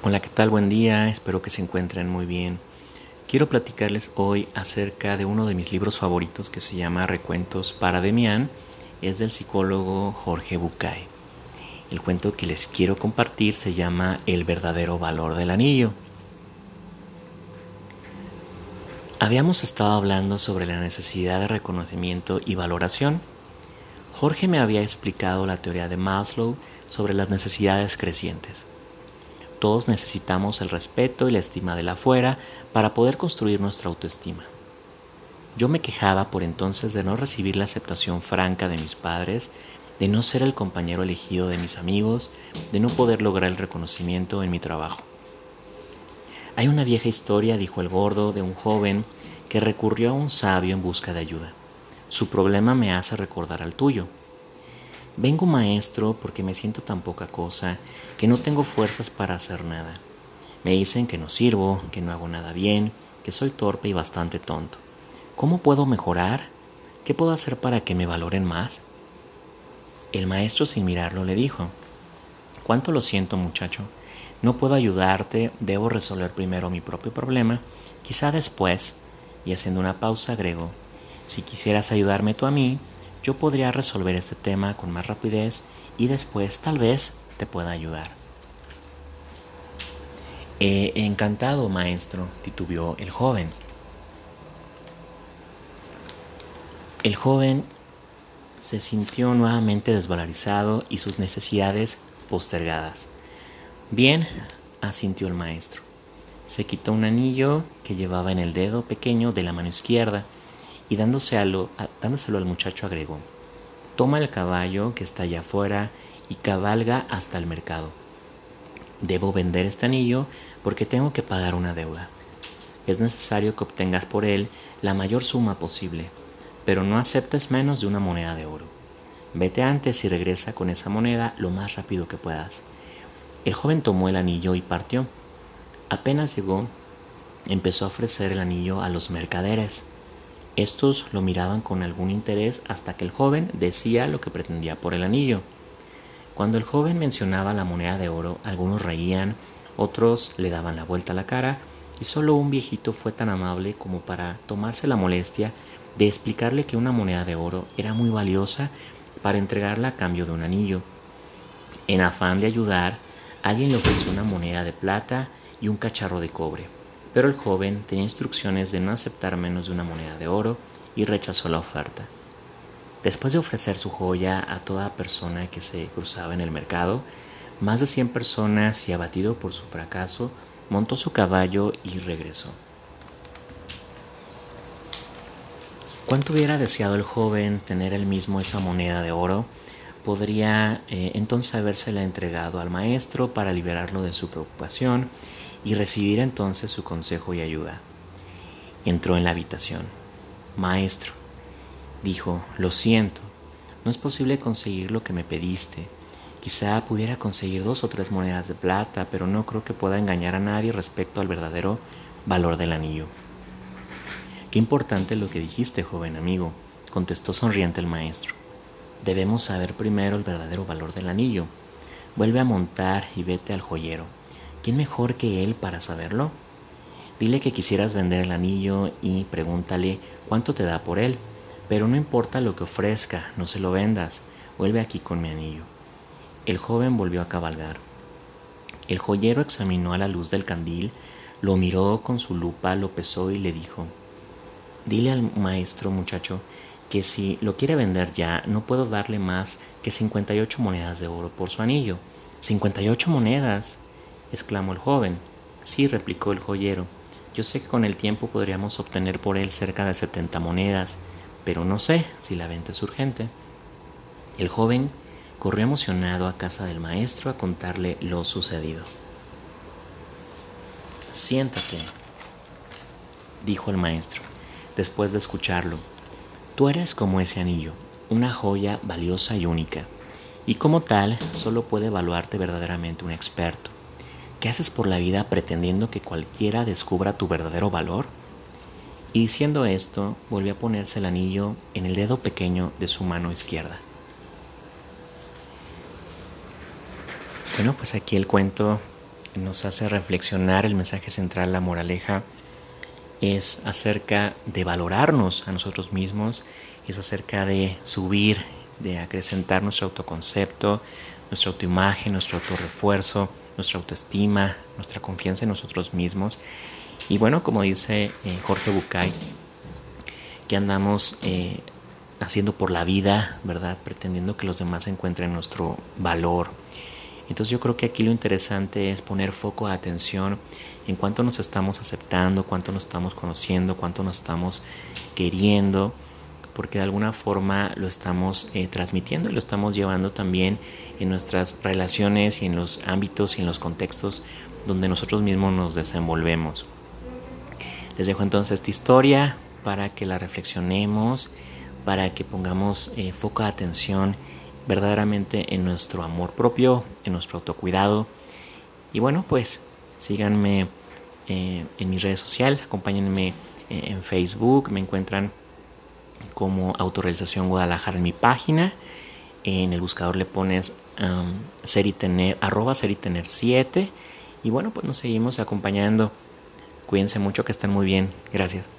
Hola, ¿qué tal? Buen día, espero que se encuentren muy bien. Quiero platicarles hoy acerca de uno de mis libros favoritos que se llama Recuentos para Demián, es del psicólogo Jorge Bucay. El cuento que les quiero compartir se llama El verdadero valor del anillo. Habíamos estado hablando sobre la necesidad de reconocimiento y valoración. Jorge me había explicado la teoría de Maslow sobre las necesidades crecientes. Todos necesitamos el respeto y la estima de la afuera para poder construir nuestra autoestima. Yo me quejaba por entonces de no recibir la aceptación franca de mis padres, de no ser el compañero elegido de mis amigos, de no poder lograr el reconocimiento en mi trabajo. Hay una vieja historia, dijo el gordo, de un joven que recurrió a un sabio en busca de ayuda. Su problema me hace recordar al tuyo. Vengo maestro porque me siento tan poca cosa que no tengo fuerzas para hacer nada. Me dicen que no sirvo, que no hago nada bien, que soy torpe y bastante tonto. ¿Cómo puedo mejorar? ¿Qué puedo hacer para que me valoren más? El maestro sin mirarlo le dijo, ¿Cuánto lo siento muchacho? No puedo ayudarte, debo resolver primero mi propio problema, quizá después, y haciendo una pausa agregó, si quisieras ayudarme tú a mí, yo podría resolver este tema con más rapidez y después tal vez te pueda ayudar. He encantado, maestro, titubeó el joven. El joven se sintió nuevamente desvalorizado y sus necesidades postergadas. Bien, asintió el maestro. Se quitó un anillo que llevaba en el dedo pequeño de la mano izquierda y dándoselo, dándoselo al muchacho agregó, toma el caballo que está allá afuera y cabalga hasta el mercado. Debo vender este anillo porque tengo que pagar una deuda. Es necesario que obtengas por él la mayor suma posible, pero no aceptes menos de una moneda de oro. Vete antes y regresa con esa moneda lo más rápido que puedas. El joven tomó el anillo y partió. Apenas llegó, empezó a ofrecer el anillo a los mercaderes. Estos lo miraban con algún interés hasta que el joven decía lo que pretendía por el anillo. Cuando el joven mencionaba la moneda de oro, algunos reían, otros le daban la vuelta a la cara, y solo un viejito fue tan amable como para tomarse la molestia de explicarle que una moneda de oro era muy valiosa para entregarla a cambio de un anillo. En afán de ayudar, alguien le ofreció una moneda de plata y un cacharro de cobre pero el joven tenía instrucciones de no aceptar menos de una moneda de oro y rechazó la oferta. Después de ofrecer su joya a toda persona que se cruzaba en el mercado, más de 100 personas y abatido por su fracaso, montó su caballo y regresó. ¿Cuánto hubiera deseado el joven tener él mismo esa moneda de oro? Podría eh, entonces habérsela entregado al maestro para liberarlo de su preocupación y recibir entonces su consejo y ayuda. Entró en la habitación. Maestro, dijo, lo siento, no es posible conseguir lo que me pediste. Quizá pudiera conseguir dos o tres monedas de plata, pero no creo que pueda engañar a nadie respecto al verdadero valor del anillo. Qué importante lo que dijiste, joven amigo, contestó sonriente el maestro. Debemos saber primero el verdadero valor del anillo. Vuelve a montar y vete al joyero. ¿Quién mejor que él para saberlo? Dile que quisieras vender el anillo y pregúntale cuánto te da por él. Pero no importa lo que ofrezca, no se lo vendas. Vuelve aquí con mi anillo. El joven volvió a cabalgar. El joyero examinó a la luz del candil, lo miró con su lupa, lo pesó y le dijo, Dile al maestro muchacho que si lo quiere vender ya, no puedo darle más que 58 monedas de oro por su anillo. 58 monedas exclamó el joven. Sí, replicó el joyero. Yo sé que con el tiempo podríamos obtener por él cerca de setenta monedas, pero no sé si la venta es urgente. El joven corrió emocionado a casa del maestro a contarle lo sucedido. Siéntate, dijo el maestro, después de escucharlo. Tú eres como ese anillo, una joya valiosa y única, y como tal solo puede evaluarte verdaderamente un experto. ¿Qué haces por la vida pretendiendo que cualquiera descubra tu verdadero valor? Y diciendo esto, volvió a ponerse el anillo en el dedo pequeño de su mano izquierda. Bueno, pues aquí el cuento nos hace reflexionar el mensaje central, la moraleja, es acerca de valorarnos a nosotros mismos, es acerca de subir, de acrecentar nuestro autoconcepto, nuestra autoimagen, nuestro autorrefuerzo, nuestra autoestima, nuestra confianza en nosotros mismos. Y bueno, como dice eh, Jorge Bucay, que andamos eh, haciendo por la vida, ¿verdad? Pretendiendo que los demás encuentren nuestro valor. Entonces yo creo que aquí lo interesante es poner foco de atención en cuánto nos estamos aceptando, cuánto nos estamos conociendo, cuánto nos estamos queriendo, porque de alguna forma lo estamos eh, transmitiendo y lo estamos llevando también en nuestras relaciones y en los ámbitos y en los contextos donde nosotros mismos nos desenvolvemos. Les dejo entonces esta historia para que la reflexionemos, para que pongamos eh, foco de atención verdaderamente en nuestro amor propio, en nuestro autocuidado. Y bueno, pues síganme eh, en mis redes sociales, acompáñenme eh, en Facebook, me encuentran como Autorrealización Guadalajara en mi página. En el buscador le pones um, ser y tener, arroba ser y tener 7. Y bueno, pues nos seguimos acompañando. Cuídense mucho, que estén muy bien. Gracias.